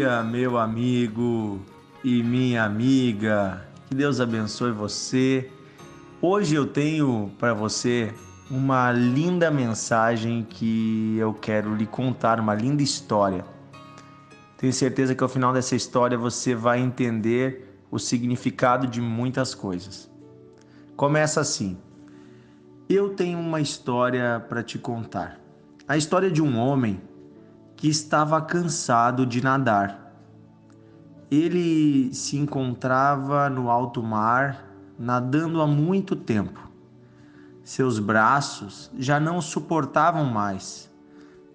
dia, meu amigo e minha amiga. Que Deus abençoe você. Hoje eu tenho para você uma linda mensagem que eu quero lhe contar, uma linda história. Tenho certeza que ao final dessa história você vai entender o significado de muitas coisas. Começa assim: Eu tenho uma história para te contar. A história de um homem que estava cansado de nadar. Ele se encontrava no alto mar, nadando há muito tempo. Seus braços já não suportavam mais.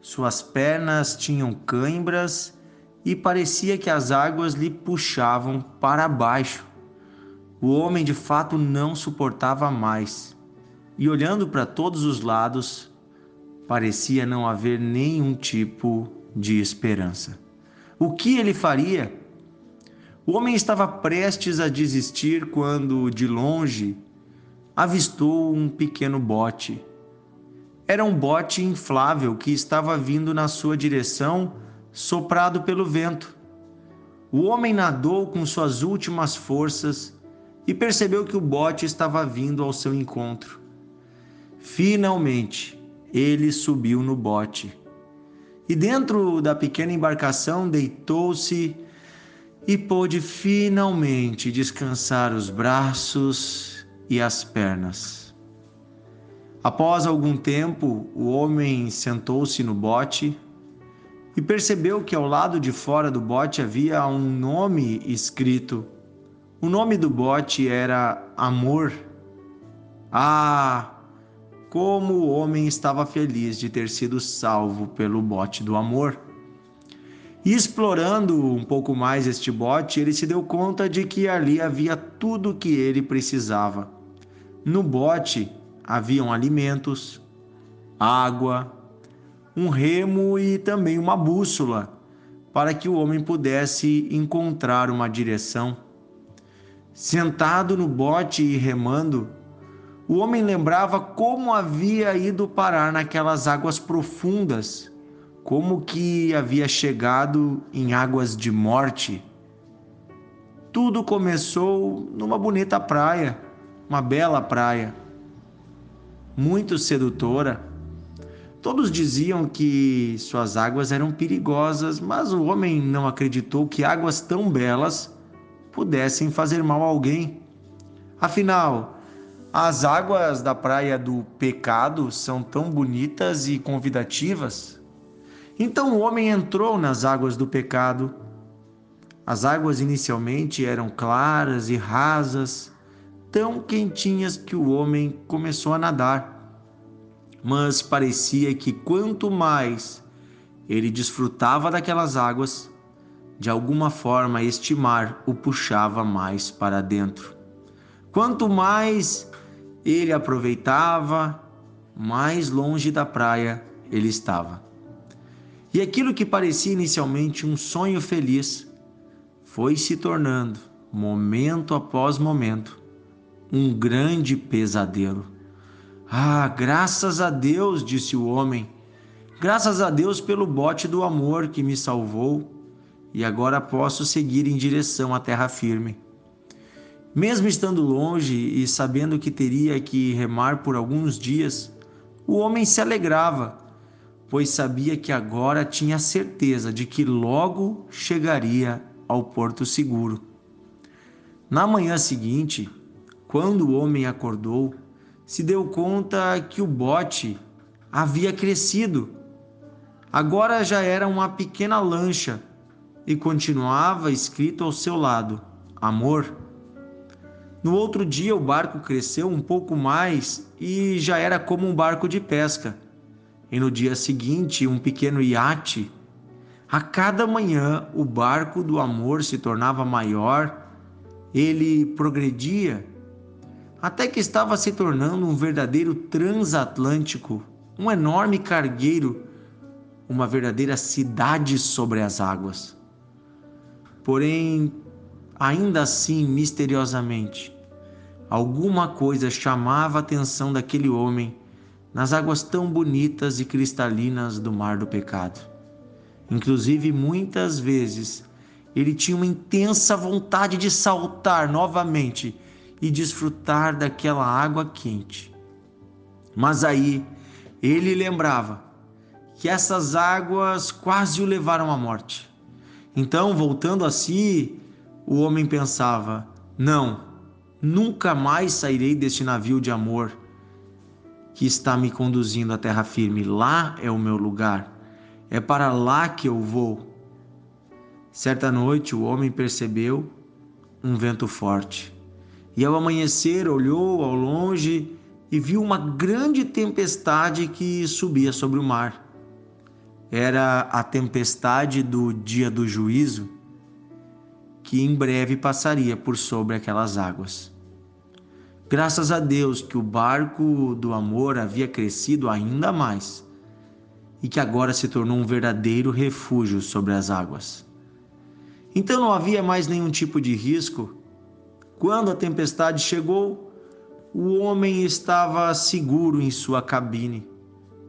Suas pernas tinham cãibras e parecia que as águas lhe puxavam para baixo. O homem de fato não suportava mais. E olhando para todos os lados, parecia não haver nenhum tipo de esperança. O que ele faria? O homem estava prestes a desistir quando, de longe, avistou um pequeno bote. Era um bote inflável que estava vindo na sua direção, soprado pelo vento. O homem nadou com suas últimas forças e percebeu que o bote estava vindo ao seu encontro. Finalmente, ele subiu no bote. E dentro da pequena embarcação deitou-se e pôde finalmente descansar os braços e as pernas. Após algum tempo, o homem sentou-se no bote e percebeu que ao lado de fora do bote havia um nome escrito. O nome do bote era Amor. Ah, como o homem estava feliz de ter sido salvo pelo bote do amor. E explorando um pouco mais este bote, ele se deu conta de que ali havia tudo o que ele precisava. No bote haviam alimentos, água, um remo e também uma bússola para que o homem pudesse encontrar uma direção. Sentado no bote e remando, o homem lembrava como havia ido parar naquelas águas profundas, como que havia chegado em águas de morte. Tudo começou numa bonita praia, uma bela praia, muito sedutora. Todos diziam que suas águas eram perigosas, mas o homem não acreditou que águas tão belas pudessem fazer mal a alguém. Afinal, as águas da praia do pecado são tão bonitas e convidativas. Então o homem entrou nas águas do pecado. As águas inicialmente eram claras e rasas, tão quentinhas que o homem começou a nadar. Mas parecia que quanto mais ele desfrutava daquelas águas, de alguma forma este mar o puxava mais para dentro. Quanto mais ele aproveitava, mais longe da praia ele estava. E aquilo que parecia inicialmente um sonho feliz foi se tornando, momento após momento, um grande pesadelo. Ah, graças a Deus, disse o homem, graças a Deus pelo bote do amor que me salvou, e agora posso seguir em direção à terra firme. Mesmo estando longe e sabendo que teria que remar por alguns dias, o homem se alegrava, pois sabia que agora tinha certeza de que logo chegaria ao porto seguro. Na manhã seguinte, quando o homem acordou, se deu conta que o bote havia crescido. Agora já era uma pequena lancha e continuava escrito ao seu lado: Amor. No outro dia, o barco cresceu um pouco mais e já era como um barco de pesca. E no dia seguinte, um pequeno iate. A cada manhã, o barco do amor se tornava maior, ele progredia, até que estava se tornando um verdadeiro transatlântico, um enorme cargueiro, uma verdadeira cidade sobre as águas. Porém, ainda assim, misteriosamente, Alguma coisa chamava a atenção daquele homem nas águas tão bonitas e cristalinas do mar do pecado. Inclusive, muitas vezes ele tinha uma intensa vontade de saltar novamente e desfrutar daquela água quente. Mas aí ele lembrava que essas águas quase o levaram à morte. Então, voltando a si, o homem pensava: não, nunca mais sairei deste navio de amor que está me conduzindo à terra firme. Lá é o meu lugar. É para lá que eu vou. Certa noite o homem percebeu um vento forte. E ao amanhecer olhou ao longe e viu uma grande tempestade que subia sobre o mar. Era a tempestade do dia do juízo que em breve passaria por sobre aquelas águas. Graças a Deus que o barco do amor havia crescido ainda mais e que agora se tornou um verdadeiro refúgio sobre as águas. Então não havia mais nenhum tipo de risco. Quando a tempestade chegou, o homem estava seguro em sua cabine,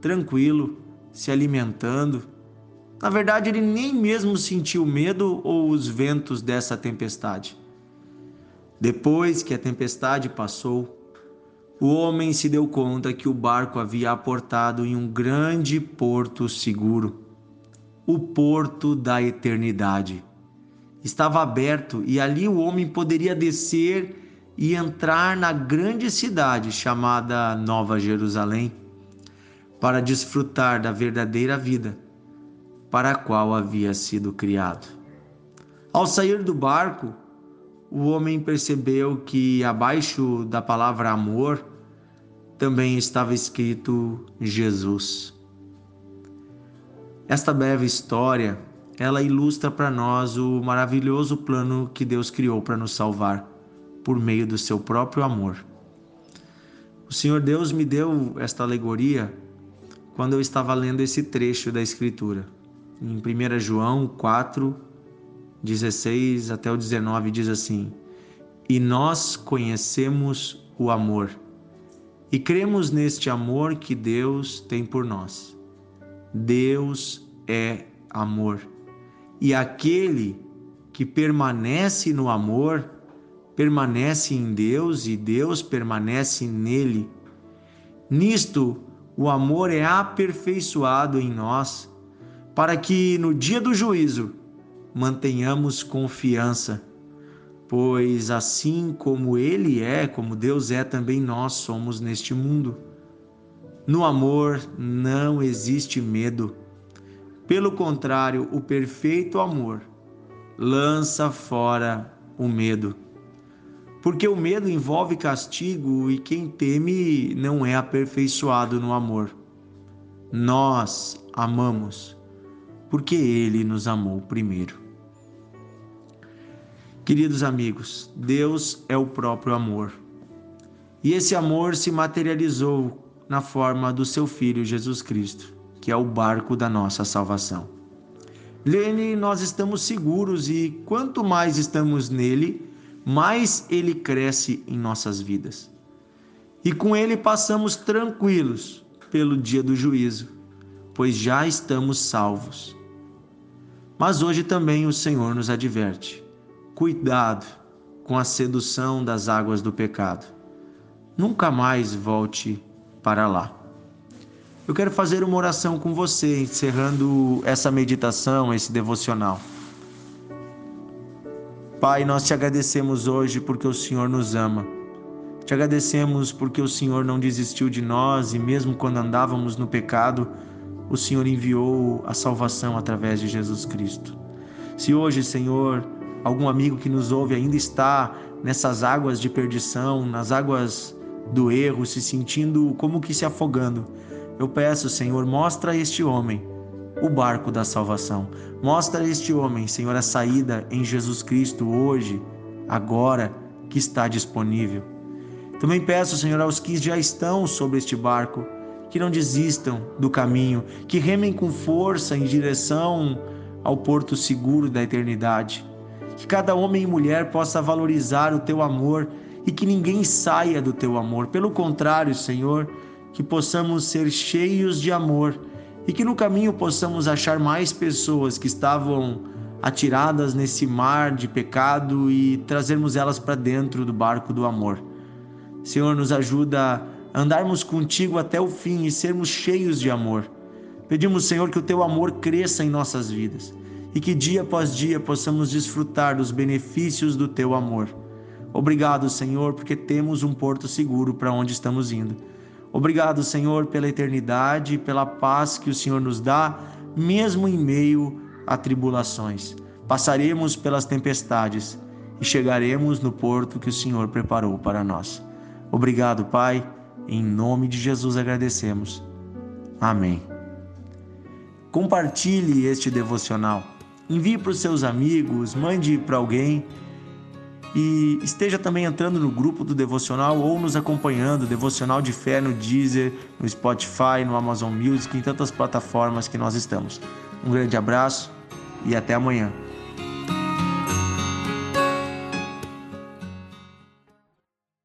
tranquilo, se alimentando. Na verdade, ele nem mesmo sentiu medo ou os ventos dessa tempestade. Depois que a tempestade passou, o homem se deu conta que o barco havia aportado em um grande porto seguro o porto da eternidade estava aberto e ali o homem poderia descer e entrar na grande cidade chamada Nova Jerusalém para desfrutar da verdadeira vida para a qual havia sido criado. Ao sair do barco, o homem percebeu que abaixo da palavra amor também estava escrito Jesus. Esta breve história ela ilustra para nós o maravilhoso plano que Deus criou para nos salvar por meio do seu próprio amor. O Senhor Deus me deu esta alegoria quando eu estava lendo esse trecho da Escritura. Em 1 João 4, 16 até o 19 diz assim: E nós conhecemos o amor, e cremos neste amor que Deus tem por nós. Deus é amor. E aquele que permanece no amor, permanece em Deus e Deus permanece nele. Nisto, o amor é aperfeiçoado em nós, para que no dia do juízo mantenhamos confiança, pois assim como Ele é, como Deus é, também nós somos neste mundo. No amor não existe medo pelo contrário, o perfeito amor lança fora o medo. Porque o medo envolve castigo e quem teme não é aperfeiçoado no amor. Nós amamos porque Ele nos amou primeiro. Queridos amigos, Deus é o próprio amor. E esse amor se materializou na forma do seu Filho Jesus Cristo que é o barco da nossa salvação. Nele nós estamos seguros e quanto mais estamos nele, mais ele cresce em nossas vidas. E com ele passamos tranquilos pelo dia do juízo, pois já estamos salvos. Mas hoje também o Senhor nos adverte: cuidado com a sedução das águas do pecado. Nunca mais volte para lá. Eu quero fazer uma oração com você, encerrando essa meditação, esse devocional. Pai, nós te agradecemos hoje porque o Senhor nos ama. Te agradecemos porque o Senhor não desistiu de nós e, mesmo quando andávamos no pecado, o Senhor enviou a salvação através de Jesus Cristo. Se hoje, Senhor, algum amigo que nos ouve ainda está nessas águas de perdição, nas águas do erro, se sentindo como que se afogando, eu peço, Senhor, mostra a este homem o barco da salvação. Mostra a este homem, Senhor, a saída em Jesus Cristo hoje, agora que está disponível. Também peço, Senhor, aos que já estão sobre este barco, que não desistam do caminho, que remem com força em direção ao porto seguro da eternidade. Que cada homem e mulher possa valorizar o teu amor e que ninguém saia do teu amor. Pelo contrário, Senhor, que possamos ser cheios de amor e que no caminho possamos achar mais pessoas que estavam atiradas nesse mar de pecado e trazermos elas para dentro do barco do amor. Senhor, nos ajuda a andarmos contigo até o fim e sermos cheios de amor. Pedimos, Senhor, que o teu amor cresça em nossas vidas e que dia após dia possamos desfrutar dos benefícios do teu amor. Obrigado, Senhor, porque temos um porto seguro para onde estamos indo. Obrigado, Senhor, pela eternidade e pela paz que o Senhor nos dá, mesmo em meio a tribulações. Passaremos pelas tempestades e chegaremos no porto que o Senhor preparou para nós. Obrigado, Pai. Em nome de Jesus agradecemos. Amém. Compartilhe este devocional. Envie para os seus amigos, mande para alguém e esteja também entrando no grupo do devocional ou nos acompanhando, devocional de fé no Deezer, no Spotify, no Amazon Music, em tantas plataformas que nós estamos. Um grande abraço e até amanhã.